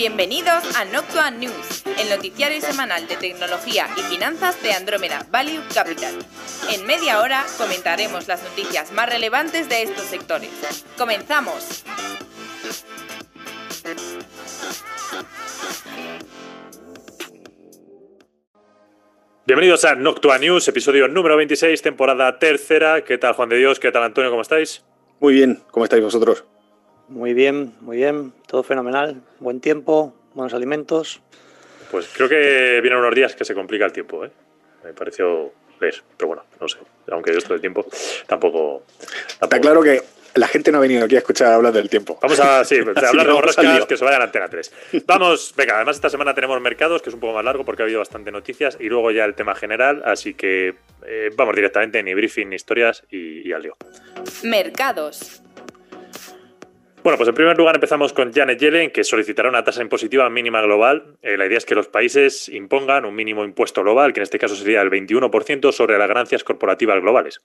Bienvenidos a Noctua News, el noticiario semanal de tecnología y finanzas de Andrómeda Value Capital. En media hora comentaremos las noticias más relevantes de estos sectores. ¡Comenzamos! Bienvenidos a Noctua News, episodio número 26, temporada tercera. ¿Qué tal, Juan de Dios? ¿Qué tal, Antonio? ¿Cómo estáis? Muy bien, ¿cómo estáis vosotros? Muy bien, muy bien, todo fenomenal, buen tiempo, buenos alimentos. Pues creo que vienen unos días que se complica el tiempo, ¿eh? Me pareció leer, pero bueno, no sé, aunque esto del tiempo tampoco, tampoco... Está claro que la gente no ha venido aquí a escuchar hablar del tiempo. Vamos a sí, hablar de borrascas que se vayan a Antena 3. Vamos, venga, además esta semana tenemos mercados, que es un poco más largo porque ha habido bastante noticias, y luego ya el tema general, así que eh, vamos directamente, ni briefing, ni historias y, y al lío. Mercados. Bueno, pues en primer lugar empezamos con Janet Yellen, que solicitará una tasa impositiva mínima global. Eh, la idea es que los países impongan un mínimo impuesto global, que en este caso sería el 21% sobre las ganancias corporativas globales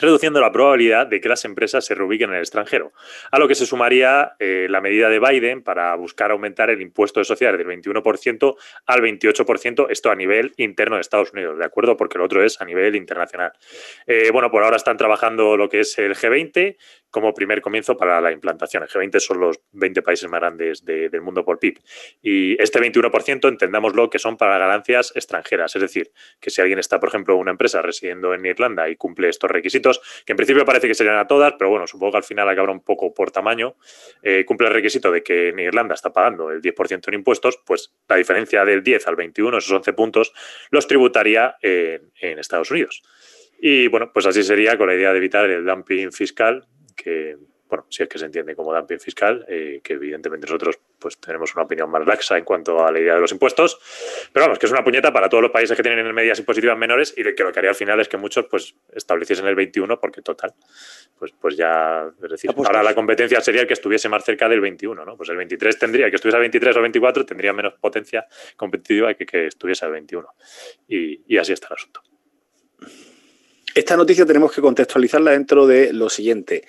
reduciendo la probabilidad de que las empresas se reubiquen en el extranjero, a lo que se sumaría eh, la medida de Biden para buscar aumentar el impuesto de sociedades del 21% al 28%, esto a nivel interno de Estados Unidos, ¿de acuerdo? Porque lo otro es a nivel internacional. Eh, bueno, por ahora están trabajando lo que es el G20 como primer comienzo para la implantación. El G20 son los 20 países más grandes del mundo por PIB. Y este 21% entendámoslo que son para ganancias extranjeras, es decir, que si alguien está, por ejemplo, una empresa residiendo en Irlanda y cumple estos requisitos, que en principio parece que serían a todas, pero bueno, supongo que al final acabará un poco por tamaño, eh, cumple el requisito de que en Irlanda está pagando el 10% en impuestos, pues la diferencia del 10 al 21, esos 11 puntos, los tributaría en, en Estados Unidos. Y bueno, pues así sería con la idea de evitar el dumping fiscal que bueno, si es que se entiende como dumping fiscal, eh, que evidentemente nosotros pues tenemos una opinión más laxa en cuanto a la idea de los impuestos, pero vamos, que es una puñeta para todos los países que tienen medidas impositivas menores y que lo que haría al final es que muchos pues estableciesen el 21 porque total, pues, pues ya, es decir, ahora la competencia sería el que estuviese más cerca del 21, ¿no? Pues el 23 tendría, que estuviese a 23 o 24 tendría menos potencia competitiva que que estuviese al 21 y, y así está el asunto. Esta noticia tenemos que contextualizarla dentro de lo siguiente.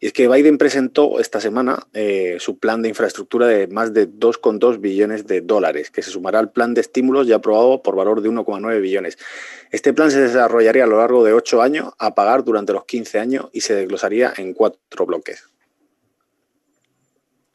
Y es que Biden presentó esta semana eh, su plan de infraestructura de más de 2,2 billones de dólares, que se sumará al plan de estímulos ya aprobado por valor de 1,9 billones. Este plan se desarrollaría a lo largo de 8 años, a pagar durante los 15 años y se desglosaría en cuatro bloques.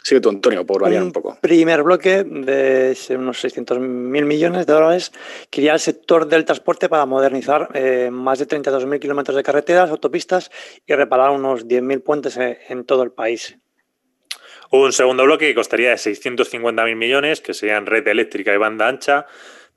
Sigue tú, Antonio, por variar un, poco. Primer bloque de unos 600 mil millones de dólares que iría al sector del transporte para modernizar eh, más de 32.000 kilómetros de carreteras, autopistas y reparar unos 10.000 puentes en, en todo el país. Un segundo bloque que costaría de 650.000 millones, que serían red eléctrica y banda ancha,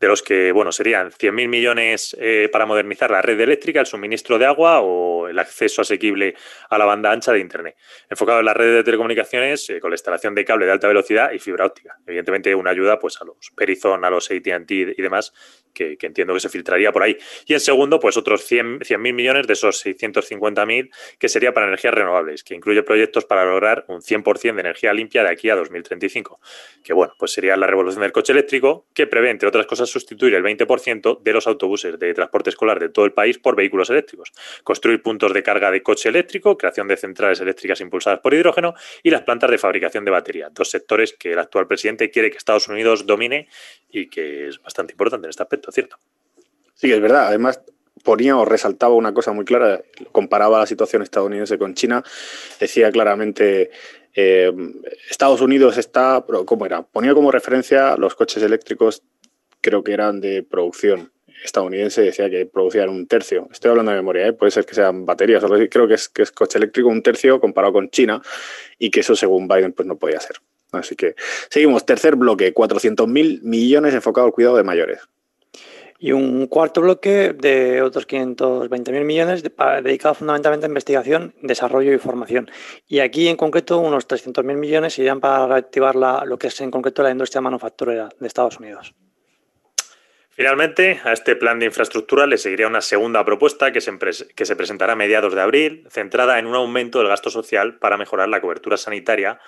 de los que, bueno, serían 100.000 millones eh, para modernizar la red eléctrica, el suministro de agua o el acceso asequible a la banda ancha de Internet. Enfocado en las redes de telecomunicaciones eh, con la instalación de cable de alta velocidad y fibra óptica. Evidentemente, una ayuda pues, a los Verizon, a los AT&T y demás, que, que, entiendo que se filtraría por ahí. Y en segundo, pues otros 100.000 100 millones de esos 650.000 que sería para energías renovables, que incluye proyectos para lograr un 100% de energía limpia de aquí a 2035. Que bueno, pues sería la revolución del coche eléctrico, que prevé, entre otras cosas, sustituir el 20% de los autobuses de transporte escolar de todo el país por vehículos eléctricos, construir puntos de carga de coche eléctrico, creación de centrales eléctricas impulsadas por hidrógeno y las plantas de fabricación de batería, dos sectores que el actual presidente quiere que Estados Unidos domine y que es bastante importante en este aspecto, ¿cierto? Sí, es verdad. Además, ponía o resaltaba una cosa muy clara, comparaba la situación estadounidense con China, decía claramente eh, Estados Unidos está, ¿cómo era? Ponía como referencia los coches eléctricos creo que eran de producción estadounidense, decía que producían un tercio. Estoy hablando de memoria, ¿eh? puede ser que sean baterías o. Creo que es, que es coche eléctrico un tercio comparado con China y que eso según Biden pues no podía ser. Así que seguimos. Tercer bloque, 400.000 millones enfocado al cuidado de mayores. Y un cuarto bloque de otros 520.000 millones dedicado fundamentalmente a investigación, desarrollo y formación. Y aquí en concreto unos 300.000 millones irían para reactivar lo que es en concreto la industria manufacturera de Estados Unidos. Finalmente, a este plan de infraestructura le seguiría una segunda propuesta que se, que se, presentará a mediados de abril, centrada en un aumento del gasto social para mejorar la cobertura sanitaria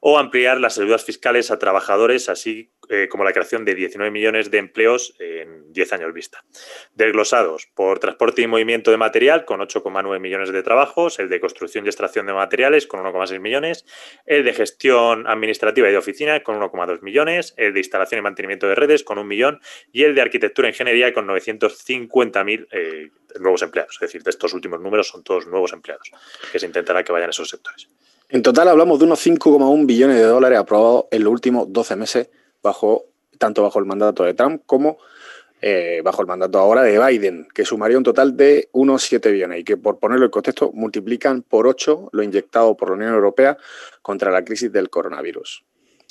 o ampliar las ayudas fiscales a trabajadores, así eh, como la creación de 19 millones de empleos en 10 años vista. Desglosados por transporte y movimiento de material, con 8,9 millones de trabajos, el de construcción y extracción de materiales, con 1,6 millones, el de gestión administrativa y de oficina, con 1,2 millones, el de instalación y mantenimiento de redes, con un millón, y el de arquitectura e ingeniería, con 950.000 eh, nuevos empleados. Es decir, de estos últimos números son todos nuevos empleados, que se intentará que vayan a esos sectores. En total hablamos de unos 5,1 billones de dólares aprobados en los últimos 12 meses, bajo, tanto bajo el mandato de Trump como eh, bajo el mandato ahora de Biden, que sumaría un total de unos 7 billones y que, por ponerlo en contexto, multiplican por 8 lo inyectado por la Unión Europea contra la crisis del coronavirus.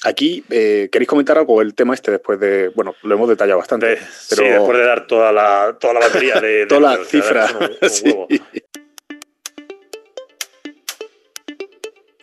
Aquí, eh, ¿queréis comentar algo el tema este después de. Bueno, lo hemos detallado bastante. Sí, después de dar toda la, toda la batería de. todas las cifras.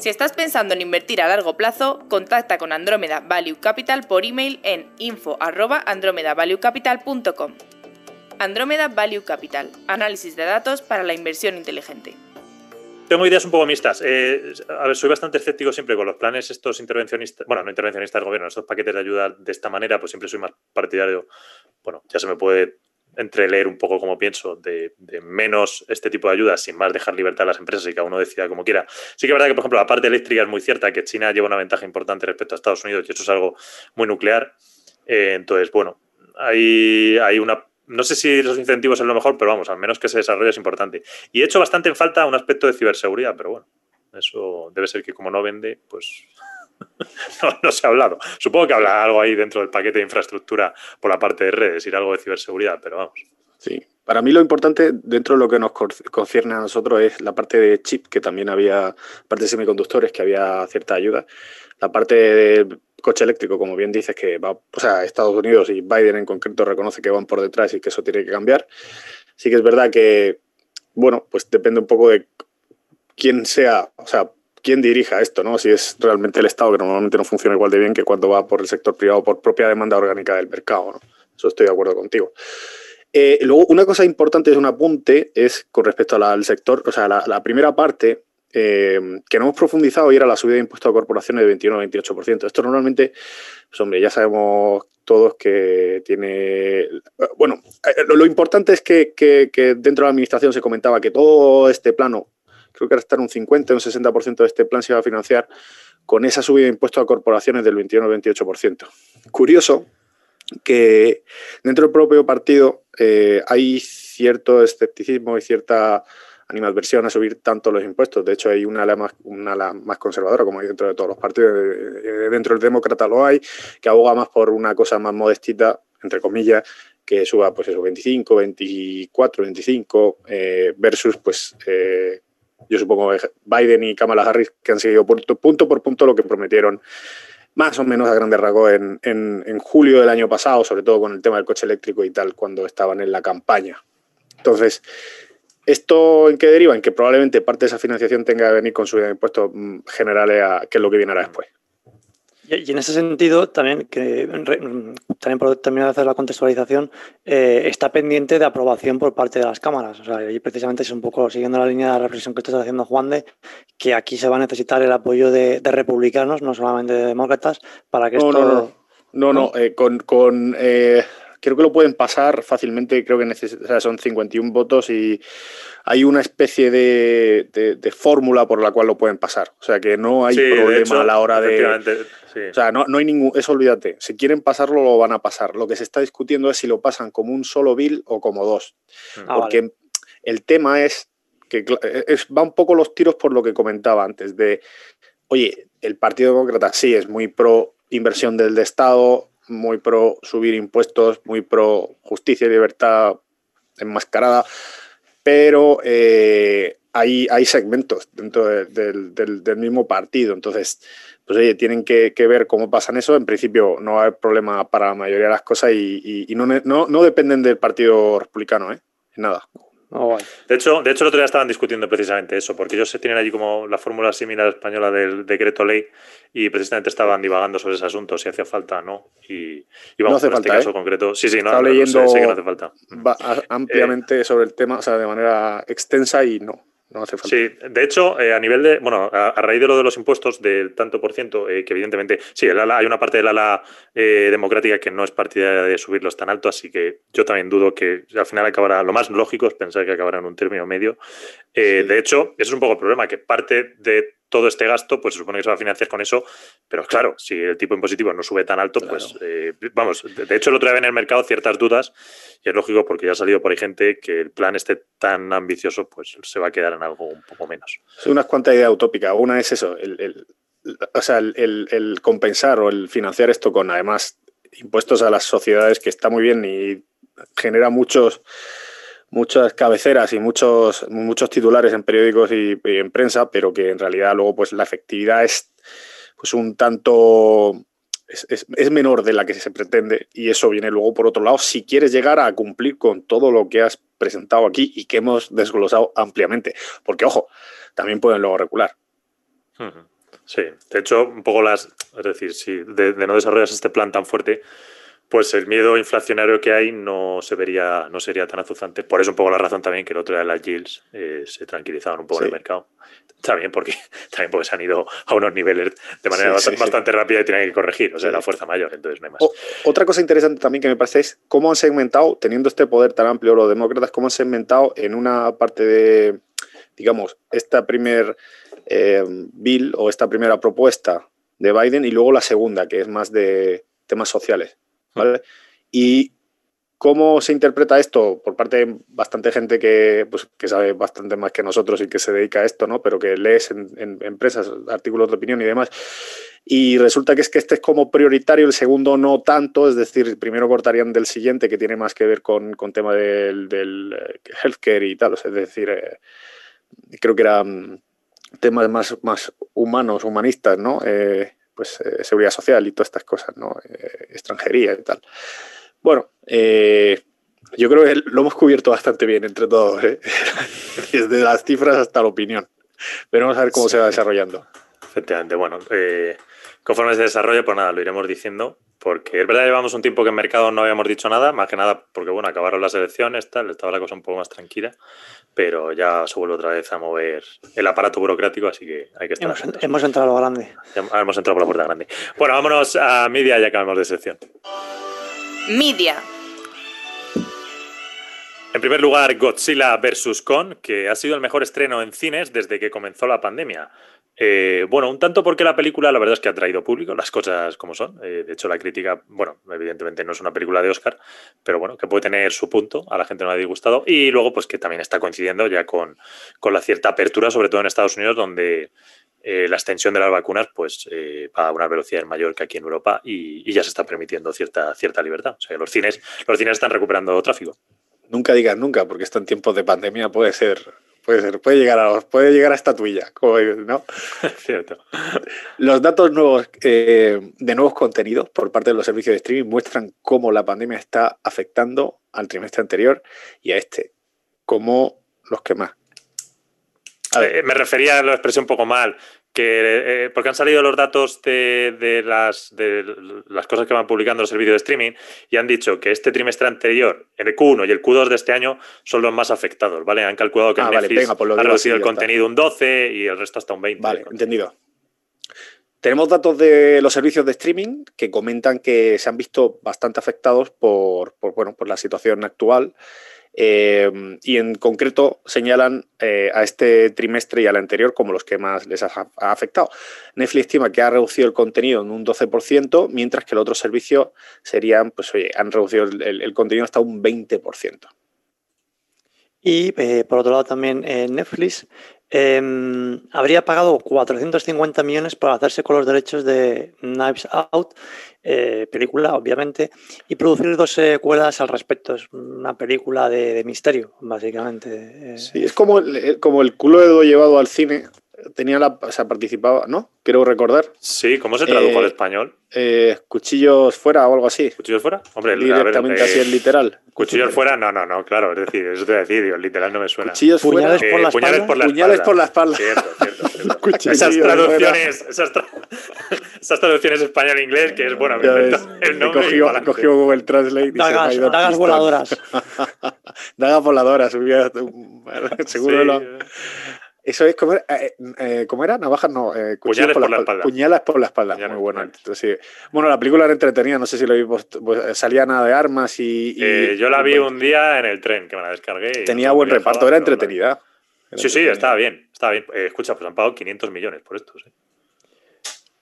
Si estás pensando en invertir a largo plazo, contacta con Andrómeda Value Capital por email en info@andromedavaluecapital.com. Andrómeda Value Capital, análisis de datos para la inversión inteligente. Tengo ideas un poco mixtas. Eh, a ver, soy bastante escéptico siempre con los planes estos intervencionistas, bueno, no intervencionistas del gobierno, estos paquetes de ayuda de esta manera, pues siempre soy más partidario, bueno, ya se me puede entreleer un poco como pienso, de, menos este tipo de ayudas, sin más dejar libertad a las empresas y cada uno decida como quiera. Sí que es verdad que, por ejemplo, la parte eléctrica es muy cierta, que China lleva una ventaja importante respecto a Estados Unidos y eso es algo muy nuclear. Eh, entonces, bueno, hay, hay una... No sé si los incentivos es lo mejor, pero vamos, al menos que se desarrolle es importante. Y he hecho bastante en falta un aspecto de ciberseguridad, pero bueno, eso debe ser que como no vende, pues no, se ha hablado. Supongo que habla algo ahí dentro del paquete de infraestructura por la parte de redes, ir algo de ciberseguridad, pero vamos. Sí, para mí lo importante dentro de lo que nos concierne a nosotros es la parte de chip, que también había, parte de semiconductores, que había cierta ayuda. La parte de coche eléctrico, como bien dices, que va, o sea, Estados Unidos y Biden en concreto reconoce que van por detrás y que eso tiene que cambiar. Sí que es verdad que, bueno, pues depende un poco de quién sea, o sea, quién dirija esto, ¿no? Si es realmente el Estado, que normalmente no funciona igual de bien que cuando va por el sector privado por propia demanda orgánica del mercado, ¿no? Eso estoy de acuerdo contigo. Eh, luego, una cosa importante es un apunte, es con respecto al sector, o sea, la, primera parte eh, que no hemos profundizado y era la subida de impuestos a corporaciones de 21 a 28%. Esto normalmente, pues hombre, ya sabemos todos que tiene... Bueno, eh, lo, importante es que, que, dentro de la administración se comentaba que todo este plano creo que hasta un 50 o un 60% de este plan se va a financiar con esa subida de impuestos a corporaciones del 21 al 28%. Curioso que dentro del propio partido eh, hay cierto escepticismo y cierta animadversión a subir tanto los impuestos. De hecho, hay una ala más, una más conservadora, como hay dentro de todos los partidos. Dentro del demócrata lo hay, que aboga más por una cosa más modestita, entre comillas, que suba pues eso, 25, 24, 25, versus pues eh, yo supongo Biden y Kamala Harris que han seguido punto, por punto lo que prometieron más o menos a grandes rasgos en, en, julio del año pasado, sobre todo con el tema del coche eléctrico y tal, cuando estaban en la campaña. Entonces, ¿esto en qué deriva? En que probablemente parte de esa financiación tenga que venir con de impuestos mm, generales, a, que es lo que viene ahora después. Y en ese sentido, también, que, también por terminar de hacer la contextualización, eh, está pendiente de aprobación por parte de las cámaras. O sea, y precisamente es un poco siguiendo la línea de reflexión que estás haciendo, Juan, de que aquí se va a necesitar el apoyo de, republicanos, no solamente de demócratas, para que esto. No, no, no. no, eh, con. con eh, creo que lo pueden pasar fácilmente, creo que son 51 votos y hay una especie de, de, fórmula por la cual lo pueden pasar. O sea que no hay problema a la hora de. O sea, no, no, hay ningún. Eso olvídate. Si quieren pasarlo, lo van a pasar. Lo que se está discutiendo es si lo pasan como un solo bill o como dos. Mm. Porque ah, el tema es que es, va un poco los tiros por lo que comentaba antes. De, oye, el Partido Demócrata sí es muy pro inversión del Estado, muy pro subir impuestos, muy pro justicia y libertad enmascarada pero eh, hay, hay segmentos dentro del, del, mismo partido. Entonces, pues oye, tienen que, ver cómo pasan eso. En principio no hay problema para la mayoría de las cosas y, no, no, no, dependen del Partido Republicano, ¿eh? Nada. De, hecho, de hecho, el otro día estaban discutiendo precisamente eso, porque ellos se tienen allí como la fórmula similar española del decreto ley y precisamente estaban divagando sobre ese asunto, si hacía falta o no. Y, vamos, no hace en este caso ¿eh? concreto. Sí, sí, no, Estaba leyendo que no hace falta. ampliamente sobre el tema, o sea, de manera extensa y no. No hace falta. Sí, de hecho, eh, a nivel de, bueno, a, raíz de lo de los impuestos del tanto por ciento, eh, que evidentemente, sí, hay una parte del ala eh, democrática que no es partidaria de subirlos tan alto, así que yo también dudo que al final acabará, lo más lógico es pensar que acabará en un término medio. De hecho, eso es un poco el problema, que parte de todo este gasto, pues se supone que se va a financiar con eso, pero claro, si el tipo impositivo no sube tan alto, pues eh, vamos, de hecho el otro día en el mercado ciertas dudas, y es lógico porque ya ha salido por ahí gente que el plan esté tan ambicioso, pues se va a quedar en algo un poco menos. Son unas cuantas ideas utópicas. Una es eso, el, o sea, el, compensar o el financiar esto con además impuestos a las sociedades, que está muy bien y genera muchos muchas cabeceras y muchos, muchos titulares en periódicos y, en prensa, pero que en realidad luego pues la efectividad es pues un tanto es, es, menor de la que se pretende y eso viene luego por otro lado si quieres llegar a cumplir con todo lo que has presentado aquí y que hemos desglosado ampliamente, porque ojo, también pueden luego recular. Sí, de hecho, un poco las, es decir, si de, de no desarrollas este plan tan fuerte, pues el miedo inflacionario que hay no se vería, no sería tan azuzante. Por eso un poco la razón también que el otro día las yields eh, se tranquilizaban un poco en el mercado. También porque, también porque se han ido a unos niveles de manera bastante, rápida y tienen que corregir, o sea, la fuerza mayor, entonces no hay más. otra cosa interesante también que me parece es cómo han segmentado, teniendo este poder tan amplio los demócratas, cómo han segmentado en una parte de, digamos, esta primer eh, bill o esta primera propuesta de Biden y luego la segunda, que es más de temas sociales. Y cómo se interpreta esto por parte de bastante gente que, pues, que sabe bastante más que nosotros y que se dedica a esto, ¿no? Pero que lees en, en, empresas artículos de opinión y demás. Y resulta que es que este es como prioritario, el segundo no tanto, es decir, primero cortarían del siguiente que tiene más que ver con, con tema del, del eh, healthcare y tal, es decir, eh, creo que eran temas más, más humanos, humanistas, ¿no? Eh, pues, eh, seguridad social y todas estas cosas, ¿no? Eh, extranjería y tal. Bueno, eh, yo creo que lo hemos cubierto bastante bien entre todos, desde las cifras hasta la opinión. Pero vamos a ver cómo se va desarrollando. Efectivamente, bueno, conforme se desarrolle, pues nada, lo iremos diciendo porque es verdad que llevamos un tiempo que en mercado no habíamos dicho nada, más que nada porque bueno, acabaron las elecciones, tal, estaba la cosa un poco más tranquila, pero ya se vuelve otra vez a mover el aparato burocrático, así que hay que estar. Hemos, hemos entrado a lo grande. hemos entrado por la puerta grande. Bueno, vámonos a media y acabamos de sección. Media. En primer lugar, Godzilla vs. Kong, que ha sido el mejor estreno en cines desde que comenzó la pandemia. Eh, bueno, un tanto porque la película, la verdad es que ha traído público, las cosas como son. Eh, de hecho, la crítica, bueno, evidentemente no es una película de Oscar, pero bueno, que puede tener su punto, a la gente no le ha disgustado. Y luego, pues que también está coincidiendo ya con, con la cierta apertura, sobre todo en Estados Unidos, donde eh, la extensión de las vacunas pues va a una velocidad mayor que aquí en Europa y, ya se está permitiendo cierta, cierta libertad. O sea, los cines, los cines están recuperando tráfico. Nunca digas nunca, porque esto en tiempos de pandemia puede ser Puede ser, puede llegar a, puede llegar a estatuilla, ¿no? Cierto. Los datos nuevos eh, de nuevos contenidos por parte de los servicios de streaming muestran cómo la pandemia está afectando al trimestre anterior y a este, como los que más. Eh, me refería a la expresión un poco mal que eh, porque han salido los datos de, las, de las cosas que van publicando los servicios de streaming y han dicho que este trimestre anterior, el Q1 y el Q2 de este año, son los más afectados, ¿vale? Han calculado que ah, Netflix pues ha reducido el contenido un 12 y el resto hasta un 20. Vale, entendido. Tenemos datos de los servicios de streaming que comentan que se han visto bastante afectados por, por bueno, por la situación actual eh, y en concreto señalan eh, a este trimestre y al anterior como los que más les ha, afectado. Netflix estima que ha reducido el contenido en un 12%, mientras que el otro servicio serían, pues oye, han reducido el, contenido hasta un 20%. Y eh, por otro lado también Netflix em, habría pagado 450 millones para hacerse con los derechos de Knives Out, eh, película, obviamente, y producir dos secuelas al respecto. Es una película de, misterio, básicamente. Sí, es como el, como el culo llevado al cine tenía la, o sea, participaba, ¿no? Quiero recordar. Sí, ¿cómo se tradujo al eh, español? Eh, cuchillos fuera o algo así. ¿Cuchillos fuera? Hombre, directamente así es eh, literal. ¿Cuchillos fuera? No, no, no, claro, es decir, eso te voy a decir, el literal no me suena. ¿Cuchillos fuera? ¿Puñales por la espalda? Puñales por la puñales por la espalda. Cierto, cierto, cierto. esas traducciones, esas, esas, traducciones español-inglés, que es bueno, me el nombre. Cogió, cogió Google Translate y dagas, se dagas voladoras. dagas voladoras, seguro lo... Eso es como era, eh, eh era? Navajas, no. Eh, puñales por, la espalda. Puñalas por la espalda. Muy bueno. Entonces, bueno, la película era entretenida, no sé si lo vimos. Pues, salía nada de armas y. Eh, yo la vi un día en el tren, que me la descargué. Tenía buen reparto, era entretenida. sí, sí, estaba bien. Estaba bien. escucha, pues han pagado 500 millones por esto.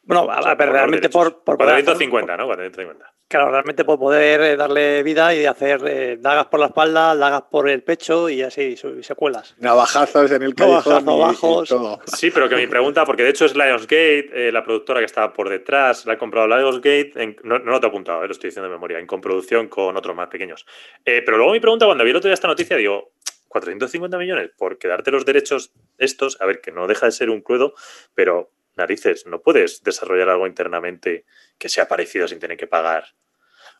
Bueno, a, ver, realmente por, por. 450, ¿no? 450. Claro, realmente por poder eh, darle vida y hacer eh, dagas por la espalda, dagas por el pecho y así, secuelas. Navajazos en el callejón bajos. Sí, pero que mi pregunta, porque de hecho es Lionsgate, eh, la productora que estaba por detrás, la ha comprado Lionsgate, no, no, lo te he apuntado, lo estoy diciendo de memoria, en coproducción con otros más pequeños. pero luego mi pregunta, cuando vi el otro día esta noticia, digo, 450 millones por quedarte los derechos estos, a ver, que no deja de ser un crudo, pero narices, no puedes desarrollar algo internamente que sea parecido sin tener que pagar.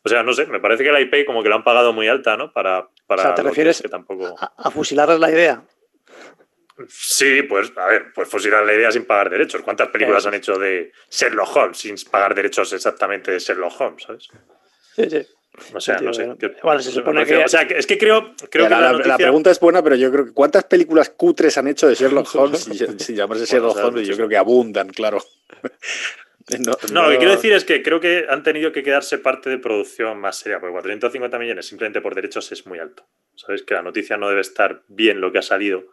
O sea, no sé, me parece que la IP como que la han pagado muy alta, ¿no? Para, para o sea, ¿te refieres que tampoco... a, fusilar la idea? Sí, pues a ver, pues fusilar la idea sin pagar derechos. ¿Cuántas películas han hecho de Sherlock Holmes sin pagar derechos exactamente de Sherlock Holmes, ¿sabes? Sí, sí. O sea, no sé. Bueno, se supone que... O sea, es que creo, creo que la, la, pregunta es buena, pero yo creo que ¿cuántas películas cutres han hecho de Sherlock Holmes sin, llamarse Sherlock Holmes? Yo creo que abundan, claro. No, lo que quiero decir es que creo que han tenido que quedarse parte de producción más seria, porque 450 millones simplemente por derechos es muy alto. Sabes que la noticia no debe estar bien lo que ha salido,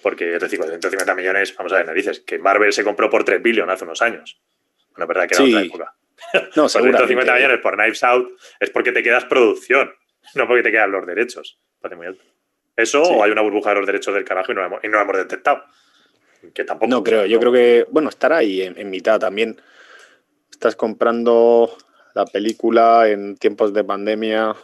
porque es decir, 450 millones, vamos a ver, dices que Marvel se compró por 3 billones hace unos años. Bueno, es verdad que era otra época. No, 450 millones por Knives Out es porque te quedas producción, no porque te quedan los derechos. Muy alto. Eso o hay una burbuja de los derechos del carajo y no lo hemos, detectado. Que tampoco. No creo, yo creo que, bueno, estará ahí en, mitad también. Estás comprando la película en tiempos de pandemia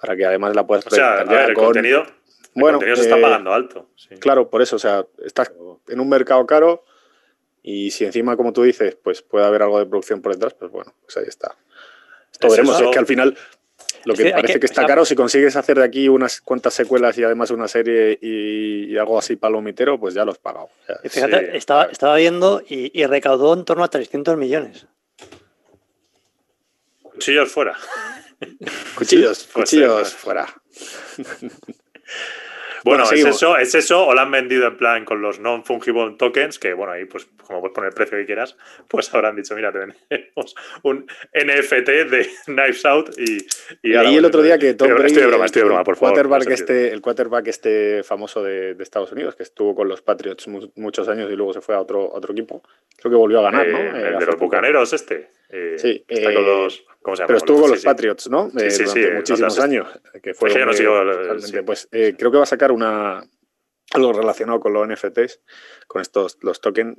para que además la puedas o sea, el contenido, bueno, se está eh, pagando alto. Claro, por eso, o sea, estás en un mercado caro y si encima, como tú dices, pues puede haber algo de producción por detrás, pues bueno, pues ahí está. Esto veremos, es que al final lo que parece que, está caro, si consigues hacer de aquí unas cuantas secuelas y además una serie y, algo así palomitero, pues ya lo has pagado. fíjate, estaba, estaba, viendo y, recaudó en torno a 300 millones. Cuchillos fuera. cuchillos, cuchillos fuera. Bueno, es eso, es eso, o lo han vendido en plan con los non-fungible tokens, que bueno, ahí pues como puedes poner el precio que quieras, pues habrán dicho, mira, te vendemos un NFT de Knives Out y... Y, ahí el otro día que Tom Brady, estoy de broma, estoy de broma, por favor. Quarterback este, el quarterback este famoso de, Estados Unidos, que estuvo con los Patriots muchos años y luego se fue a otro, otro equipo, creo que volvió a ganar, ¿no? Eh, el de los Bucaneros este. Eh, sí. Está con los pero estuvo con los Patriots, ¿no? sí, sí, sí, muchísimos años. Que fue pues eh, creo que va a sacar una algo relacionado con los NFTs, con estos los tokens,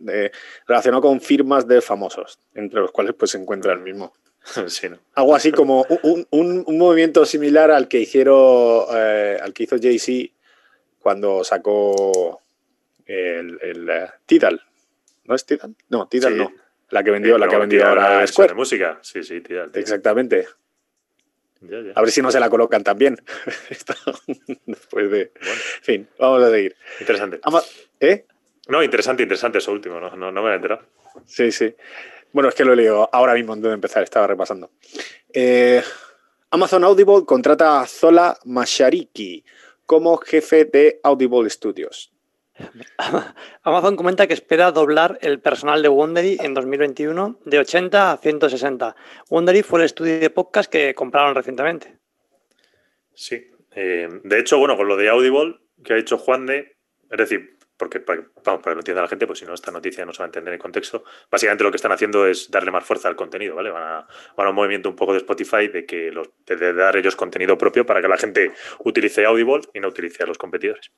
relacionado con firmas de famosos, entre los cuales pues se encuentra el mismo. Sí, ¿no? Algo así como un, un, un, movimiento similar al que hicieron eh, al que hizo Jay-Z cuando sacó el, el uh, Tidal. ¿No es Tidal? No, Tidal no. La que vendió, la que ha vendido ahora Square. De música, sí, sí, tía, Exactamente. A ver si no se la colocan también. Después de. En fin, vamos a seguir. Interesante. ¿Eh? No, interesante, interesante eso último, no, no, me he enterado. Sí, sí. Bueno, es que lo he leído ahora mismo antes de empezar, estaba repasando. Eh, Amazon Audible contrata a Zola Mashariki como jefe de Audible Studios. Amazon comenta que espera doblar el personal de Wondery en 2021 de 80 a 160. Wondery fue el estudio de podcast que compraron recientemente. Sí. Eh, de hecho, bueno, con lo de Audible que ha hecho Juan de, es decir, porque para, vamos, para que lo entienda la gente, pues si no, esta noticia no se va a entender en contexto. Básicamente lo que están haciendo es darle más fuerza al contenido, ¿vale? Van a, van a un movimiento un poco de Spotify de que los, de dar ellos contenido propio para que la gente utilice Audible y no utilice a los competidores.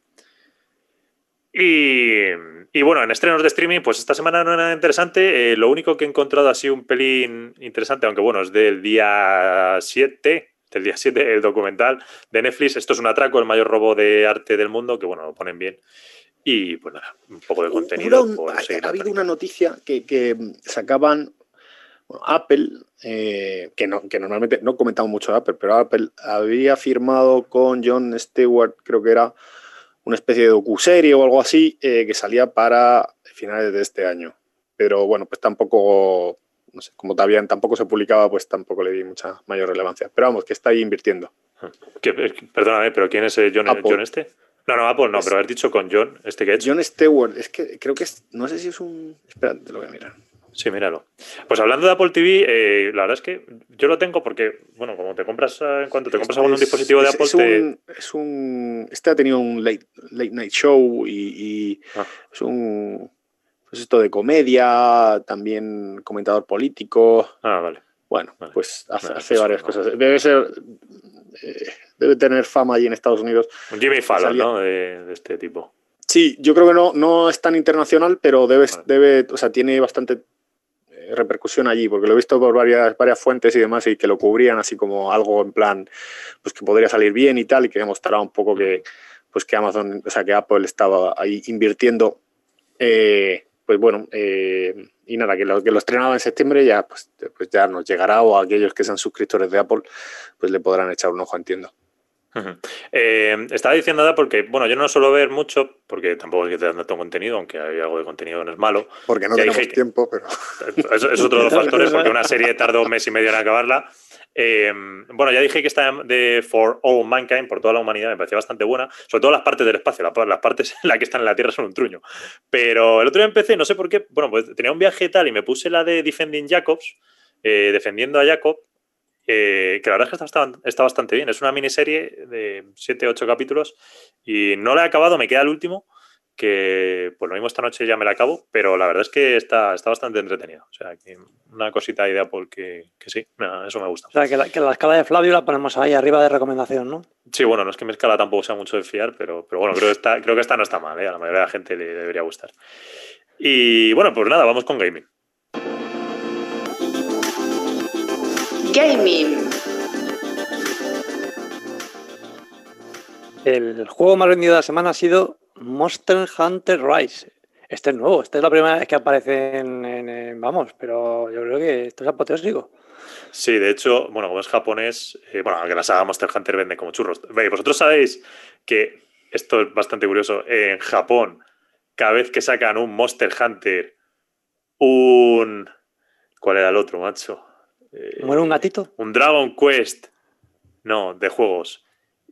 Y, bueno, en estrenos de streaming, pues esta semana no era nada interesante. Eh, lo único que he encontrado así un pelín interesante, aunque bueno, es del día 7, del día 7, el documental de Netflix. Esto es un atraco, el mayor robo de arte del mundo, que bueno, lo ponen bien. Y pues nada, un poco de contenido. ha, habido una noticia que, sacaban Apple, eh, que, no, que normalmente no comentamos mucho de Apple, pero Apple había firmado con John Stewart, creo que era una especie de docuserie o algo así, eh, que salía para finales de este año. Pero bueno, pues tampoco, no sé, como todavía tampoco se publicaba, pues tampoco le di mucha mayor relevancia. Pero vamos, que está ahí invirtiendo. Eh, perdóname, pero ¿quién es John, John este? No, no, Apple no, pero haber dicho con John, este que John Stewart, es que creo que es, no sé si es un... Espera, te lo voy a mirar. Sí, míralo. Pues hablando de Apple TV, eh, la verdad es que yo lo tengo porque, bueno, como te compras, eh, en cuanto te compras algún dispositivo de Apple, es, un, es un, Este ha tenido un late, late night show y, ah. es un. Pues esto de comedia, también comentador político. Ah, vale. Bueno, pues hace, varias cosas. Debe ser. Eh, debe tener fama allí en Estados Unidos. Un Jimmy Fallon, ¿no? De, este tipo. Sí, yo creo que no, no es tan internacional, pero debe, debe, o sea, tiene bastante repercusión allí, porque lo he visto por varias, varias fuentes y demás, y que lo cubrían así como algo en plan, pues que podría salir bien y tal, y que demostraba un poco que, pues que Amazon, o sea, que Apple estaba ahí invirtiendo, eh, pues bueno, y nada, que lo, que lo estrenaba en septiembre ya, pues, pues ya nos llegará, o a aquellos que sean suscriptores de Apple, pues le podrán echar un ojo, entiendo. Eh, estaba diciendo nada porque, bueno, yo no suelo ver mucho, porque tampoco es que te dan tanto contenido, aunque hay algo de contenido no es malo. Porque no tenemos tiempo, pero. Es otro de los factores, porque una serie tardó un mes y medio en acabarla. Eh, bueno, ya dije que está de For All Mankind, por toda la humanidad, me parecía bastante buena, sobre todo las partes del espacio, las, partes en las que están en la Tierra son un truño. Pero el otro día empecé, no sé por qué, bueno, pues tenía un viaje tal y me puse la de Defending Jacobs, eh, defendiendo a Jacob, que la verdad es que está, está, bastante bien. Es una miniserie de 7-8 capítulos y no la he acabado, me queda el último, que pues lo mismo esta noche ya me la acabo, pero la verdad es que está, está bastante entretenido. O sea, que una cosita idea porque que sí, eso me gusta. O sea, que la, que la, escala de Flavio la ponemos ahí arriba de recomendación, ¿no? Sí, bueno, no es que mi escala tampoco sea mucho de fiar, pero, pero bueno, creo que, esta, creo que esta no está mal, ¿eh? a la mayoría de la gente le debería gustar. Y bueno, pues nada, vamos con gaming. Gaming. El juego más vendido de la semana ha sido Monster Hunter Rise. Este es nuevo, esta es la primera vez que aparece en, Vamos, pero yo creo que esto es apoteósico. Sí, de hecho, bueno, como es japonés, eh, bueno, aunque la saga Monster Hunter vende como churros. Vosotros sabéis que esto es bastante curioso. En Japón, cada vez que sacan un Monster Hunter, un. ¿Cuál era el otro, macho? Eh, ¿Muere un gatito? Un Dragon Quest. No, de juegos.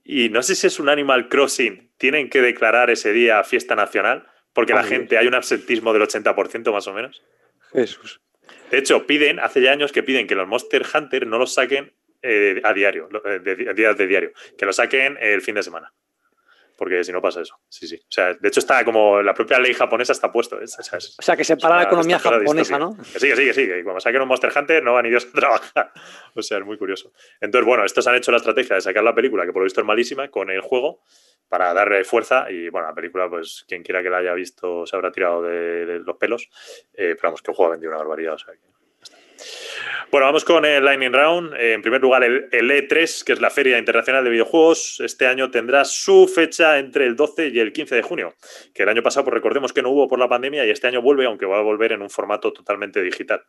Y no sé si es un Animal Crossing. Tienen que declarar ese día fiesta nacional. Porque la gente, hay un absentismo del 80% más o menos. Jesús. De hecho, piden, hace ya años que piden que los Monster Hunter no los saquen eh, a diario, eh, de, días de diario, que los saquen el fin de semana porque si no pasa eso. Sí, sí. O sea, de hecho está como la propia ley japonesa está puesto. ¿eh? o sea, que se para la economía japonesa, ¿no? Que sí, que sí, que sí. Que cuando saquen un Monster Hunter no va ni Dios a trabajar. O sea, es muy curioso. Entonces, bueno, estos han hecho la estrategia de sacar la película, que por lo visto es malísima, con el juego para darle fuerza y bueno, la película, pues quien quiera que la haya visto se habrá tirado de, los pelos, eh, pero vamos, que el juego ha vendido una barbaridad, o sea que bueno, vamos con el Lightning Round. Eh, en primer lugar, el, E3, que es la Feria Internacional de Videojuegos. Este año tendrá su fecha entre el 12 y el 15 de junio, que el año pasado, pues recordemos que no hubo por la pandemia y este año vuelve, aunque va a volver en un formato totalmente digital.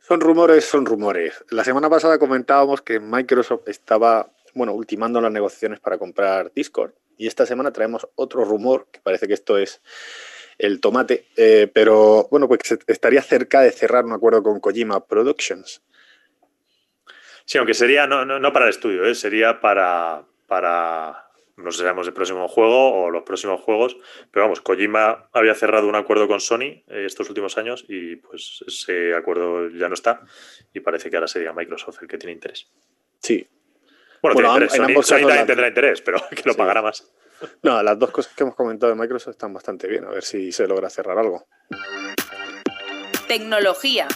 Son rumores, son rumores. La semana pasada comentábamos que Microsoft estaba, bueno, ultimando las negociaciones para comprar Discord. Y esta semana traemos otro rumor, que parece que esto es el tomate, eh, pero bueno, pues estaría cerca de cerrar un acuerdo con Kojima Productions. Sí, aunque sería no, para el estudio, ¿eh? sería para, para, no sé si el próximo juego o los próximos juegos, pero vamos, Kojima había cerrado un acuerdo con Sony eh, estos últimos años y pues ese acuerdo ya no está y parece que ahora sería Microsoft el que tiene interés. Sí. Bueno, tiene interés. Sony, también tendrá interés, pero que lo pagará más. No, las dos cosas que hemos comentado de Microsoft están bastante bien, a ver si se logra cerrar algo. Tecnología.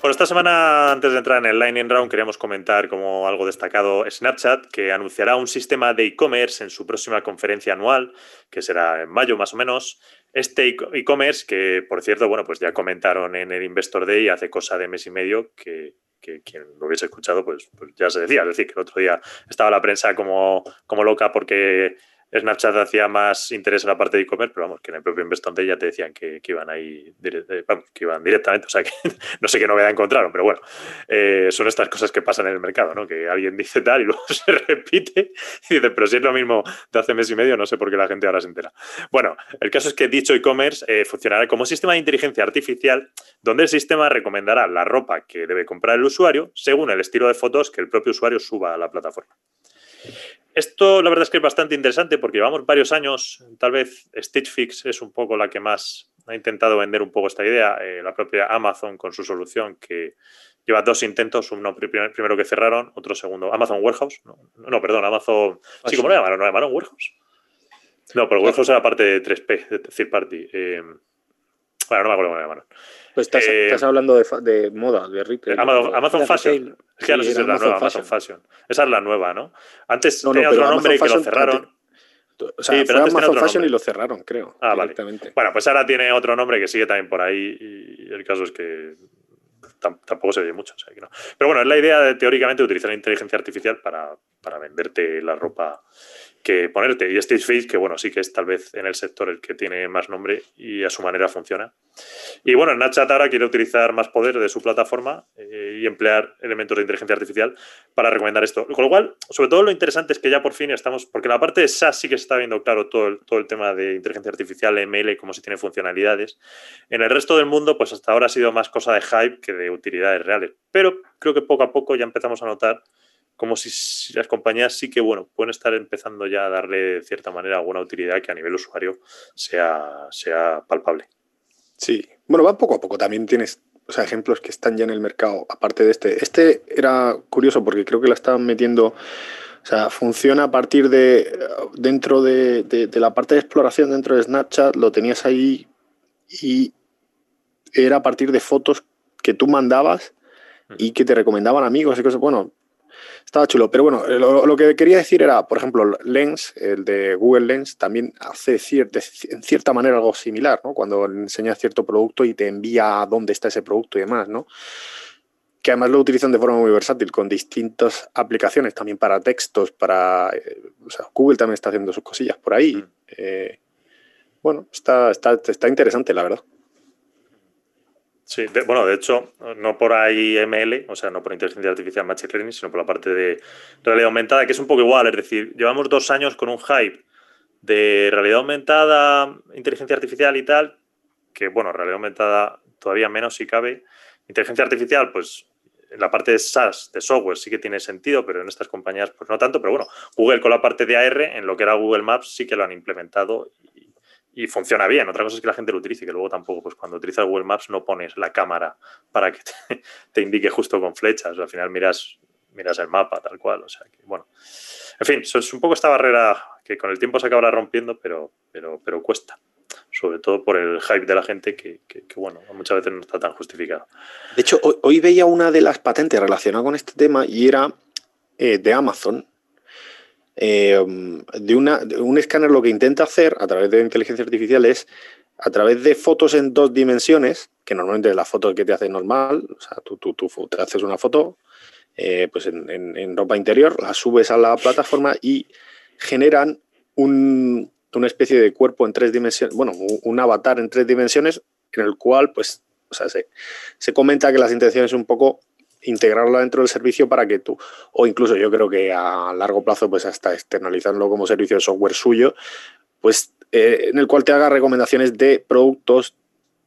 Bueno, esta semana, antes de entrar en el Lightning Round, queríamos comentar como algo destacado Snapchat, que anunciará un sistema de e-commerce en su próxima conferencia anual, que será en mayo más o menos. Este e-commerce, que por cierto, bueno, pues ya comentaron en el Investor Day hace cosa de mes y medio, que, quien lo hubiese escuchado, pues, pues, ya se decía. Es decir, que el otro día estaba la prensa como, como loca porque Snapchat hacía más interés en la parte de e-commerce, pero vamos, que en el propio Investor ya te decían que, iban ahí eh, que iban directamente, o sea que no sé qué novedad encontraron, pero bueno, eh, son estas cosas que pasan en el mercado, ¿no? Que alguien dice tal y luego se repite y dice, pero si es lo mismo de hace mes y medio, no sé por qué la gente ahora se entera. Bueno, el caso es que dicho e-commerce eh, funcionará como sistema de inteligencia artificial donde el sistema recomendará la ropa que debe comprar el usuario según el estilo de fotos que el propio usuario suba a la plataforma. Esto la verdad es que es bastante interesante porque llevamos varios años, tal vez Stitch Fix es un poco la que más ha intentado vender un poco esta idea, eh, la propia Amazon con su solución que lleva dos intentos, uno primero que cerraron, otro segundo, Amazon Warehouse, no, perdón, Amazon, sí, ¿cómo lo llamaron? ¿No llamaron Warehouse? No, pero Warehouse era parte de 3P, de third party. Eh, bueno, no me acuerdo cómo lo llamaron. Pues eh, estás, hablando de, moda, de retail. Amazon, Fashion. Es que ya no sé si es la nueva, Amazon Fashion. Esa es la nueva, ¿no? Antes tenía otro nombre y que lo cerraron. O sea, sí, pero antes Amazon Fashion y lo cerraron, creo. Ah, vale. Bueno, pues ahora tiene otro nombre que sigue también por ahí y el caso es que tampoco se oye mucho. O sea que no. Pero bueno, es la idea de, teóricamente de utilizar la inteligencia artificial para, para venderte la ropa que ponerte. Y Stage Face, que bueno, sí que es tal vez en el sector el que tiene más nombre y a su manera funciona. Y bueno, Snapchat ahora quiere utilizar más poder de su plataforma eh, y emplear elementos de inteligencia artificial para recomendar esto. Con lo cual, sobre todo lo interesante es que ya por fin estamos, porque en la parte de SaaS sí que se está viendo claro todo el, todo el tema de inteligencia artificial, ML, cómo se tiene funcionalidades. En el resto del mundo, pues hasta ahora ha sido más cosa de hype que de utilidades reales. Pero creo que poco a poco ya empezamos a notar como si las compañías sí que, bueno, pueden estar empezando ya a darle de cierta manera alguna utilidad que a nivel usuario sea, sea palpable. Sí, bueno, va poco a poco. También tienes o sea, ejemplos que están ya en el mercado, aparte de este. Este era curioso porque creo que la estaban metiendo, o sea, funciona a partir de, dentro de, de la parte de exploración dentro de Snapchat, lo tenías ahí y era a partir de fotos que tú mandabas y que te recomendaban amigos y cosas. Bueno, estaba chulo, pero bueno, lo, que quería decir era, por ejemplo, Lens, el de Google Lens, también hace en cierta manera algo similar, ¿no? Cuando enseñas cierto producto y te envía a dónde está ese producto y demás, ¿no? Que además lo utilizan de forma muy versátil, con distintas aplicaciones, también para textos, para... Eh, o sea, Google también está haciendo sus cosillas por ahí. Mm. Eh, bueno, está, está, está interesante, la verdad. Sí, bueno, de hecho, no por ahí ML, o sea, no por inteligencia artificial Machine Learning, sino por la parte de realidad aumentada, que es un poco igual. Es decir, llevamos dos años con un hype de realidad aumentada, inteligencia artificial y tal, que bueno, realidad aumentada todavía menos si cabe. Inteligencia artificial, pues en la parte de SaaS, de software, sí que tiene sentido, pero en estas compañías, pues no tanto. Pero bueno, Google con la parte de AR, en lo que era Google Maps, sí que lo han implementado y funciona bien. Otra cosa es que la gente lo utilice, que luego tampoco, pues cuando utilizas Google Maps no pones la cámara para que te, indique justo con flechas. al final miras, miras el mapa tal cual. O sea que, bueno. En fin, es un poco esta barrera que con el tiempo se acabará rompiendo, pero, pero, pero cuesta. Sobre todo por el hype de la gente que, bueno, muchas veces no está tan justificado. De hecho, hoy, veía una de las patentes relacionadas con este tema y era eh, de Amazon, eh, de, una, un escáner lo que intenta hacer a través de inteligencia artificial es a través de fotos en dos dimensiones, que normalmente es la foto que te hace normal, o sea, tú, tú, te haces una foto eh, pues en, ropa interior, la subes a la plataforma y generan un, una especie de cuerpo en tres dimensiones, bueno, un avatar en tres dimensiones en el cual pues o sea, se, se comenta que las intenciones un poco integrarlo dentro del servicio para que tú, o incluso yo creo que a largo plazo, pues hasta externalizarlo como servicio de software suyo, pues eh, en el cual te haga recomendaciones de productos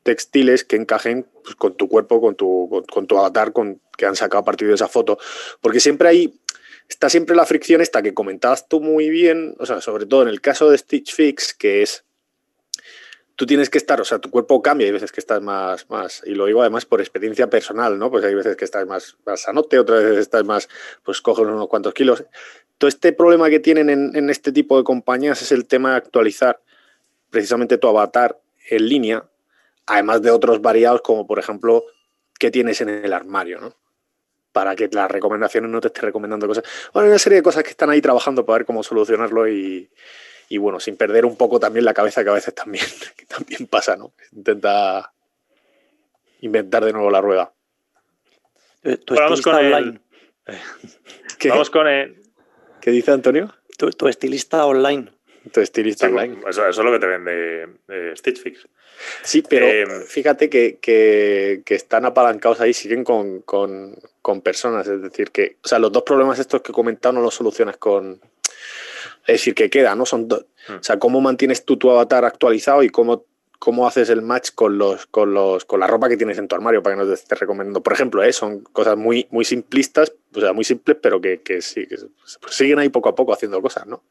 textiles que encajen pues, con tu cuerpo, con tu, con, tu avatar con, que han sacado a partir de esa foto. Porque siempre hay, está siempre la fricción esta que comentabas tú muy bien, o sea, sobre todo en el caso de Stitch Fix, que es tú tienes que estar, o sea, tu cuerpo cambia, hay veces que estás más, más, y lo digo además por experiencia personal, ¿no? Pues hay veces que estás más, más sanote, otras veces estás más, pues coges unos cuantos kilos. Todo este problema que tienen en, este tipo de compañías es el tema de actualizar precisamente tu avatar en línea, además de otros variados como por ejemplo que tienes en el armario, ¿no? Para que las recomendaciones no te estén recomendando cosas. Bueno, hay una serie de cosas que están ahí trabajando para ver cómo solucionarlo y, y bueno, sin perder un poco también la cabeza que a veces también, que también pasa, ¿no? Intenta inventar de nuevo la rueda. Tu, Vamos estilista con el- online. ¿Qué, Vamos con el... ¿Qué dice Antonio? Tu, tu estilista online. Tu estilista Sí, online. eso, eso es lo que te vende eh, Stitch Fix. Sí, pero Eh, fíjate que, que- que están apalancados ahí, siguen con, con- con personas. Es decir, que, o sea, los dos problemas estos que he comentado no los solucionas con. Es decir, que queda, ¿no? Son dos. Hmm. O sea, cómo mantienes tú tu avatar actualizado y cómo, cómo haces el match con los, con los, con la ropa que tienes en tu armario para que no te estés recomendando. Por ejemplo, ¿eh? son cosas muy, muy simplistas, o sea, muy simples, pero que, que sí, que pues siguen ahí poco a poco haciendo cosas, ¿no?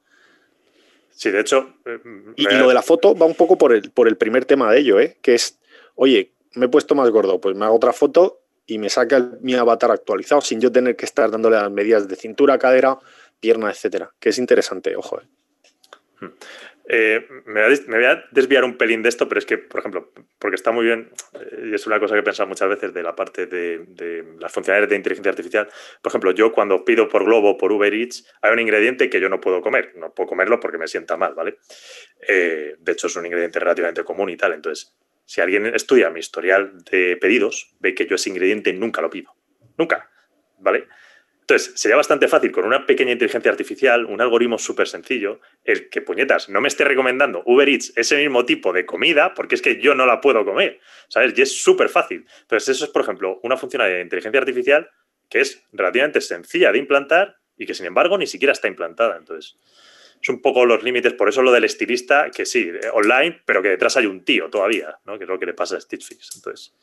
Sí, de hecho... eh, Y, y lo de la foto va un poco por el, por el primer tema de ello, ¿eh? que es, oye, me he puesto más gordo, pues me hago otra foto y me saca mi avatar actualizado sin yo tener que estar dándole las medidas de cintura, cadera, pierna, etcétera. Que es interesante, ojo. ¿eh? Eh, me, voy a, desviar un pelín de esto, pero es que, por ejemplo, porque está muy bien, eh, y es una cosa que he pensado muchas veces de la parte de, las funcionalidades de inteligencia artificial. Por ejemplo, yo cuando pido por Globo por Uber Eats, hay un ingrediente que yo no puedo comer. No puedo comerlo porque me sienta mal, ¿vale? Eh, de hecho, es un ingrediente relativamente común y tal. Entonces, si alguien estudia mi historial de pedidos, ve que yo ese ingrediente nunca lo pido. Nunca, ¿vale? Entonces, sería bastante fácil con una pequeña inteligencia artificial, un algoritmo súper sencillo, el que puñetas no me esté recomendando Uber Eats ese mismo tipo de comida, porque es que yo no la puedo comer, ¿sabes? Y es súper fácil. Entonces, eso es, por ejemplo, una funcionalidad de inteligencia artificial que es relativamente sencilla de implantar y que, sin embargo, ni siquiera está implantada. Entonces, es un poco los límites, por eso lo del estilista, que sí, eh, online, pero que detrás hay un tío todavía, ¿no? Que es lo que le pasa a Stitch Fix. Entonces,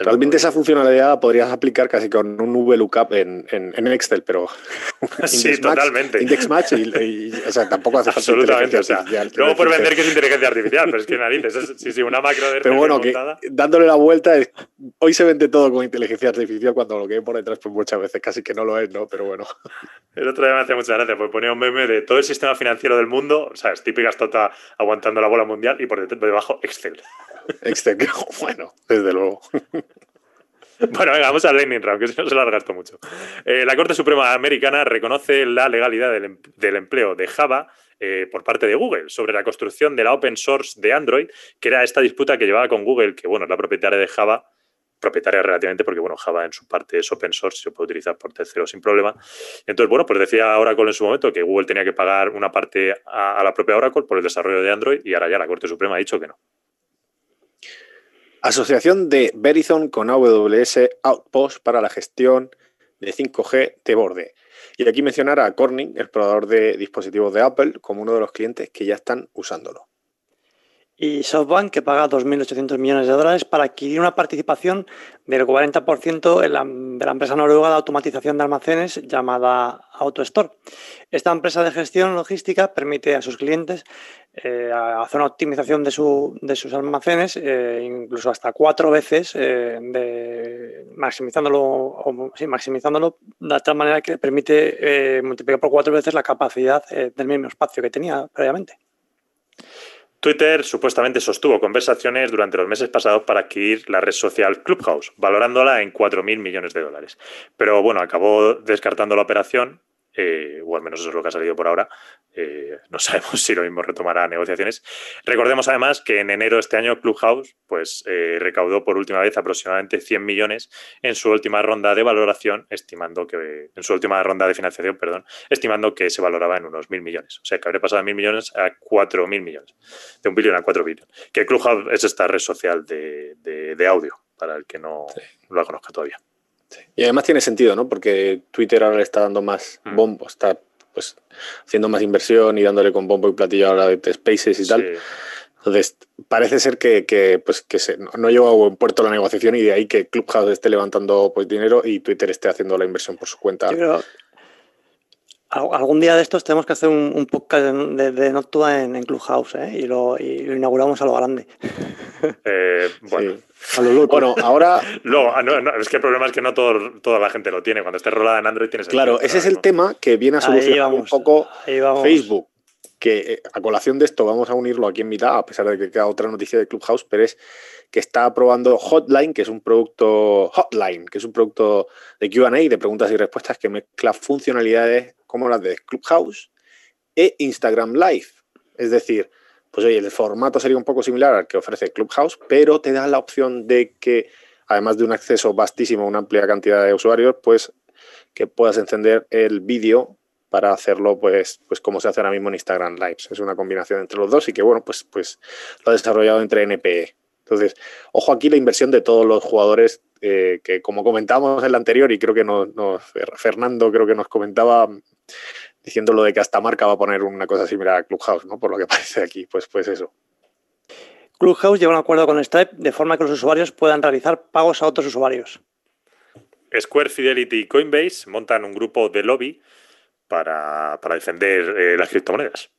Realmente esa funcionalidad la podrías aplicar casi con un VLOOKUP en, en, en Excel, pero... Sí, index match- totalmente. Index match y, y- o sea, tampoco hace falta Absolutamente. O sea, luego por vender que es inteligencia artificial, pero es que narices. es- sí, sí, una macro de Pero bueno, que dándole la vuelta, es- hoy se vende todo con inteligencia artificial cuando lo que hay por detrás, pues muchas veces casi que no lo es, ¿no? Pero bueno. El otro día me hacía mucha gracia, pues ponía un meme de todo el sistema financiero del mundo, o sea, es típicas tota aguantando la bola mundial y por debajo Excel. Excel, bueno, desde luego. Bueno, venga, vamos al lightning round, que si no se larga esto mucho. Eh, la Corte Suprema Americana reconoce la legalidad del, em- del empleo de Java eh, por parte de Google sobre la construcción de la open source de Android, que era esta disputa que llevaba con Google, que bueno, es la propietaria de Java, propietaria relativamente porque bueno, Java en su parte es open source, se puede utilizar por terceros sin problema. Entonces, bueno, pues decía Oracle en su momento que Google tenía que pagar una parte a, a la propia Oracle por el desarrollo de Android y ahora ya la Corte Suprema ha dicho que no. Asociación de Verizon con AWS Outpost para la gestión de 5G de borde. Y aquí mencionar a Corning, el proveedor de dispositivos de Apple, como uno de los clientes que ya están usándolo. Y SoftBank que paga 2.800 millones de dólares para adquirir una participación del 40% en la, de la empresa noruega de automatización de almacenes llamada AutoStore. Esta empresa de gestión logística permite a sus clientes eh, hacer una optimización de, su- de sus almacenes, eh, incluso hasta cuatro veces, eh, maximizándolo, sí, maximizándolo de tal manera que permite multiplicar por cuatro veces la capacidad del mismo espacio que tenía previamente. Twitter supuestamente sostuvo conversaciones durante los meses pasados para adquirir la red social Clubhouse, valorándola en 4.000 millones de dólares. Pero bueno, acabó descartando la operación, eh, o al menos eso es lo que ha salido por ahora. Eh, no sabemos si lo mismo retomará negociaciones. Recordemos además que en enero de este año Clubhouse pues, eh, recaudó por última vez aproximadamente 100 millones en su última ronda de valoración, estimando que en su última ronda de financiación, perdón, estimando que se valoraba en unos mil millones. O sea, que habría pasado de mil millones a cuatro mil millones. De un billón a cuatro billones. Que Clubhouse es esta red social de, de- de audio, para el que no no la conozca todavía. Y además tiene sentido, ¿no? Porque Twitter ahora le está dando más Mm. bombo, está pues haciendo más inversión y dándole con bombo y platillo a la de Spaces y tal. Sí. Entonces, parece ser que, que, pues, que se, no, no llegó a buen puerto la negociación y de ahí que Clubhouse esté levantando pues, dinero y Twitter esté haciendo la inversión por su cuenta. Yo creo al- algún día de estos tenemos que hacer un, un podcast de, de, Noctua en, en Clubhouse ¿eh? y, lo, y lo inauguramos a lo grande. Eh, bueno, Sí. Bueno, ahora, Luego, ah, no, no, es que el problema es que no todo- toda la gente lo tiene. Cuando esté rolada en Android tienes claro, ese es el tema que viene a solucionar un poco. Facebook. Que eh, a colación de esto vamos a unirlo aquí en mitad, a pesar de que queda otra noticia de Clubhouse, pero es que está probando Hotline, que es un producto Hotline, que es un producto de Q&A, de preguntas y respuestas que mezcla funcionalidades como las de Clubhouse e Instagram Live. Es decir, pues oye, el formato sería un poco similar al que ofrece Clubhouse, pero te da la opción de que, además de un acceso vastísimo a una amplia cantidad de usuarios, pues que puedas encender el vídeo para hacerlo pues, pues como se hace ahora mismo en Instagram Lives. Es una combinación entre los dos y que bueno, pues, pues lo ha desarrollado entre NPE. Entonces, ojo aquí la inversión de todos los jugadores eh, que como comentamos en la anterior y creo que nos, Fernando creo que nos comentaba diciendo lo de que hasta marca va a poner una cosa similar a Clubhouse, ¿no? Por lo que parece aquí, pues, pues eso. Clubhouse lleva un acuerdo con Stripe de forma que los usuarios puedan realizar pagos a otros usuarios. Square, Fidelity y Coinbase montan un grupo de lobby para, defender eh, las criptomonedas.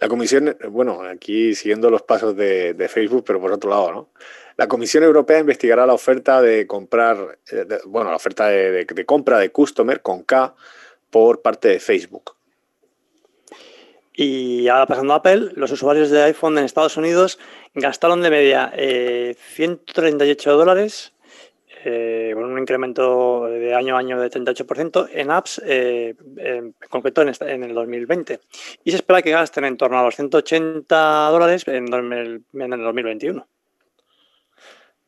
La comisión, bueno, aquí siguiendo los pasos de, Facebook, pero por otro lado, ¿no? La Comisión Europea investigará la oferta de comprar, eh, bueno, la oferta de, compra de Customer con K por parte de Facebook. Y ahora pasando a Apple, los usuarios de iPhone en Estados Unidos gastaron de media 138 eh, dólares eh, con un incremento de año a año de 38% en apps, eh, en concreto en, el 2020. Y se espera que gasten en torno a los 180 dólares en, el 2021.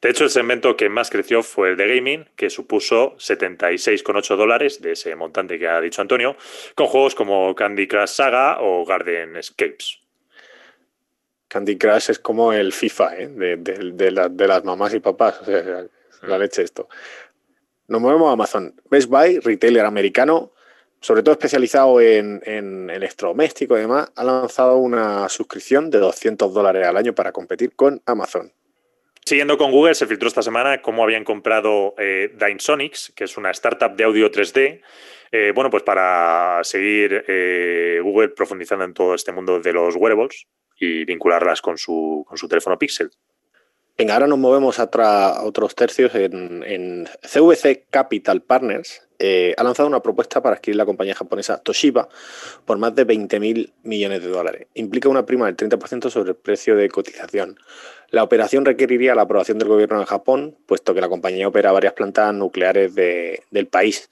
De hecho, el segmento que más creció fue el de gaming, que supuso 76,8 dólares de ese montante que ha dicho Antonio, con juegos como Candy Crush Saga o Garden Escapes. Candy Crush es como el FIFA ¿eh? de, las mamás y papás. O sea, la leche esto. Nos movemos a Amazon. Best Buy, retailer americano, sobre todo especializado en, en electrodomésticos y demás, ha lanzado una suscripción de 200 dólares al año para competir con Amazon. Siguiendo con Google, se filtró esta semana cómo habían comprado eh, Dynasonics, que es una startup de audio 3D, eh, bueno, pues para seguir eh, Google profundizando en todo este mundo de los wearables y vincularlas con su, con su teléfono Pixel. Venga, ahora nos movemos a, otros tercios. En, CVC Capital Partners eh, ha lanzado una propuesta para adquirir la compañía japonesa Toshiba por más de 20.000 millones de dólares. Implica una prima del 30% sobre el precio de cotización. La operación requeriría la aprobación del gobierno de Japón, puesto que la compañía opera varias plantas nucleares del país.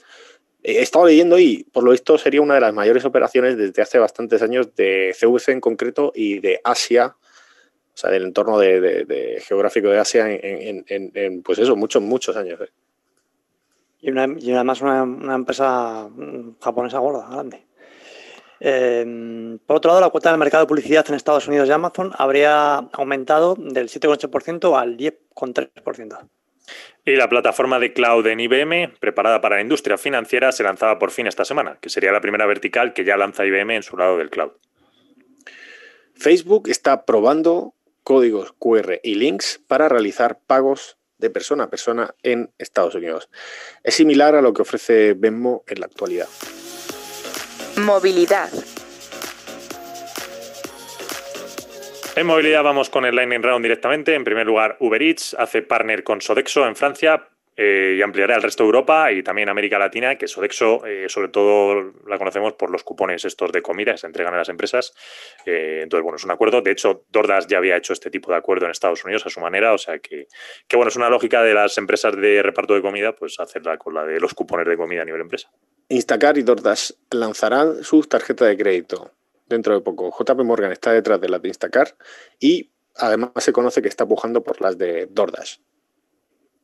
He estado leyendo y, por lo visto, sería una de las mayores operaciones desde hace bastantes años de CVC en concreto y de Asia sea, del entorno de, geográfico de Asia en, pues eso, muchos, muchos años. ¿eh? Y, además una, empresa japonesa gorda, grande. Eh, por otro lado, la cuota del mercado de publicidad en Estados Unidos de Amazon habría aumentado del 7,8% al 10,3%. Y la plataforma de cloud en IBM, preparada para la industria financiera, se lanzaba por fin esta semana, que sería la primera vertical que ya lanza IBM en su lado del cloud. Facebook está probando códigos QR y links para realizar pagos de persona a persona en Estados Unidos. Es similar a lo que ofrece Venmo en la actualidad. Movilidad. En movilidad vamos con el Lightning Round directamente. En primer lugar, Uber Eats hace partner con Sodexo en Francia eh, y ampliará al resto de Europa y también América Latina, que Sodexo, eh, sobre todo, la conocemos por los cupones estos de comida que se entregan a las empresas. Eh, entonces, bueno, es un acuerdo. De hecho, Dordas ya había hecho este tipo de acuerdo en Estados Unidos a su manera, o sea que, que, bueno, es una lógica de las empresas de reparto de comida, pues hacerla con la de los cupones de comida a nivel empresa. Instacar y Dordas lanzarán sus tarjetas de crédito dentro de poco. JP Morgan está detrás de las de Instacar y además se conoce que está pujando por las de DoorDash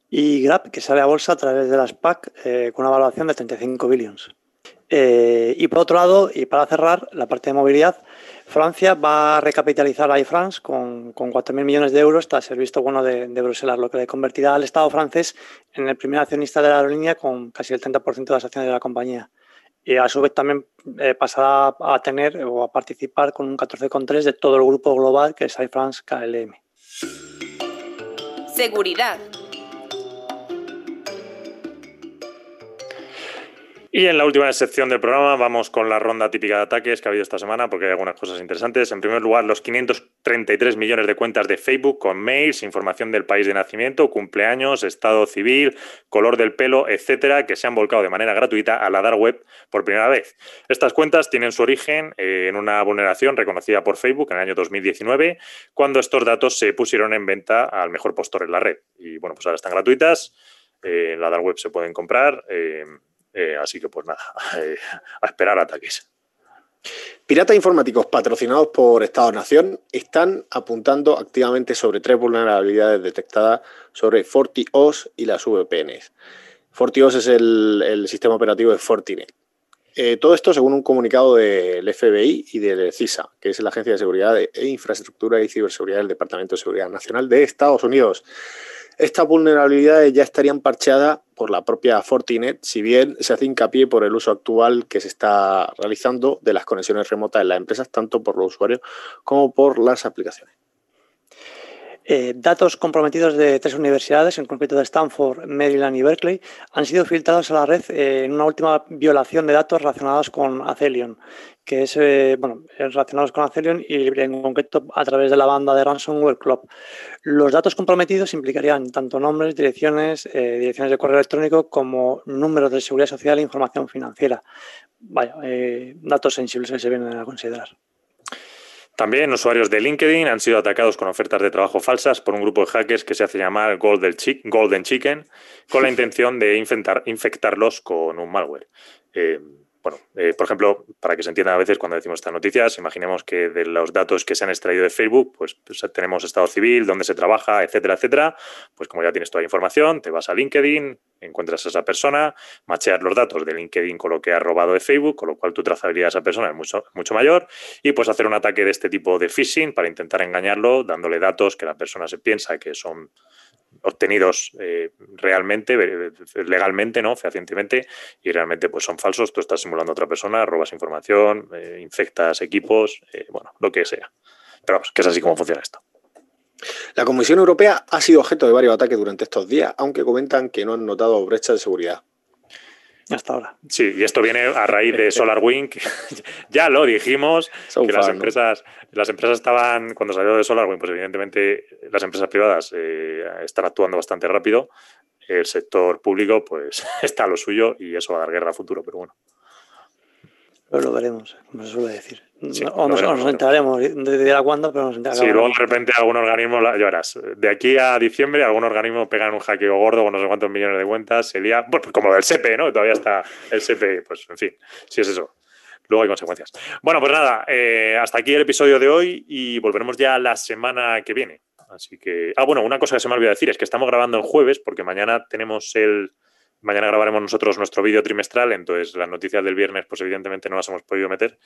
y Grab, que sale a bolsa a través de las PAC eh, con una valoración de 35 billones. Eh, y por otro lado, y para cerrar la parte de movilidad, Francia va a recapitalizar a iFrance con, con 4.000 millones de euros tras el visto bueno de, Bruselas, lo que le convertirá al Estado francés en el primer accionista de la aerolínea con casi el 30% de las acciones de la compañía. Y a su vez también eh, pasará a tener o a participar con un 14,3% de todo el grupo global que es iFrance KLM. Seguridad. Y en la última sección del programa vamos con la ronda típica de ataques que ha habido esta semana, porque hay algunas cosas interesantes. En primer lugar, los 533 millones de cuentas de Facebook con mails, información del país de nacimiento, cumpleaños, estado civil, color del pelo, etcétera, que se han volcado de manera gratuita a la dark web por primera vez. Estas cuentas tienen su origen eh, en una vulneración reconocida por Facebook en el año 2019, cuando estos datos se pusieron en venta al mejor postor en la red. Y bueno, pues ahora están gratuitas, eh, en la dark web se pueden comprar. Eh, eh, así que pues nada, eh, a esperar ataques. Piratas informáticos patrocinados por Estado-Nación están apuntando activamente sobre tres vulnerabilidades detectadas sobre FortiOS y las VPNs. FortiOS es el, sistema operativo de Fortinet. Eh, todo esto según un comunicado del FBI y del CISA, que es la Agencia de Seguridad e Infraestructura y Ciberseguridad del Departamento de Seguridad Nacional de Estados Unidos. Estas vulnerabilidades ya estarían parcheadas por la propia Fortinet, si bien se hace hincapié por el uso actual que se está realizando de las conexiones remotas en las empresas, tanto por los usuarios como por las aplicaciones. Eh, datos comprometidos de tres universidades, en concreto de Stanford, Maryland y Berkeley, han sido filtrados a la red eh, en una última violación de datos relacionados con Acelion, que es eh, bueno, relacionados con Acelion y en concreto a través de la banda de Ransomware Club. Los datos comprometidos implicarían tanto nombres, direcciones, direcciones de correo electrónico como números de seguridad social e información financiera. Vaya, datos sensibles que se vienen a considerar. También usuarios de LinkedIn han sido atacados con ofertas de trabajo falsas por un grupo de hackers que se hace llamar Golden, Chicken, con la intención de infectarlos con un malware. Eh, bueno, eh, por ejemplo, para que se entienda a veces cuando decimos estas noticias, imaginemos que de los datos que se han extraído de Facebook, pues, pues, tenemos estado civil, dónde se trabaja, etcétera, etcétera. Pues como ya tienes toda la información, te vas a LinkedIn, encuentras a esa persona, macheas los datos de LinkedIn con lo que has robado de Facebook, con lo cual tu trazabilidad de esa persona es mucho, mucho mayor y puedes hacer un ataque de este tipo de phishing para intentar engañarlo, dándole datos que la persona se piensa que son obtenidos eh, realmente, eh, legalmente, ¿no? Fehacientemente, y realmente pues son falsos. Tú estás simulando a otra persona, robas información, eh, infectas equipos, bueno, lo que sea. Pero vamos, que es así como funciona esto. La Comisión Europea ha sido objeto de varios ataques durante estos días, aunque comentan que no han notado brechas de seguridad. Hasta ahora. Sí, y esto viene a raíz de SolarWind. ya lo dijimos, que las empresas, las empresas estaban, cuando salió de SolarWind, pues evidentemente las empresas privadas eh, están actuando bastante rápido. El sector público, pues, está a lo suyo y eso va a dar guerra a futuro, pero bueno. Pero lo veremos, como se suele decir. o nos, nos enteraremos de a cuándo, pero nos enteraremos. Sí, luego de repente algún organismo, verás, de aquí a diciembre algún organismo pega un hackeo gordo con no sé cuántos millones de cuentas, se lía, pues como del SEPE, ¿no? Todavía está el SEPE, pues en fin, si es eso. Luego hay consecuencias. Bueno, pues nada, eh, hasta aquí el episodio de hoy y volveremos ya la semana que viene. Así que. Ah, bueno, una cosa que se me olvidó decir es que estamos grabando el jueves porque mañana tenemos el Mañana grabaremos nosotros nuestro vídeo trimestral, entonces las noticias del viernes, pues evidentemente no las hemos podido meter,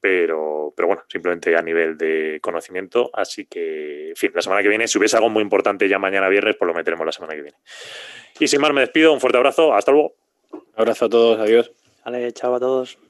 pero, pero bueno, simplemente a nivel de conocimiento. Así que, en fin, la semana que viene, si hubiese algo muy importante ya mañana viernes, pues lo meteremos la semana que viene. Y sin más, me despido, un fuerte abrazo, hasta luego. Un abrazo a todos, adiós. Vale, chao a todos.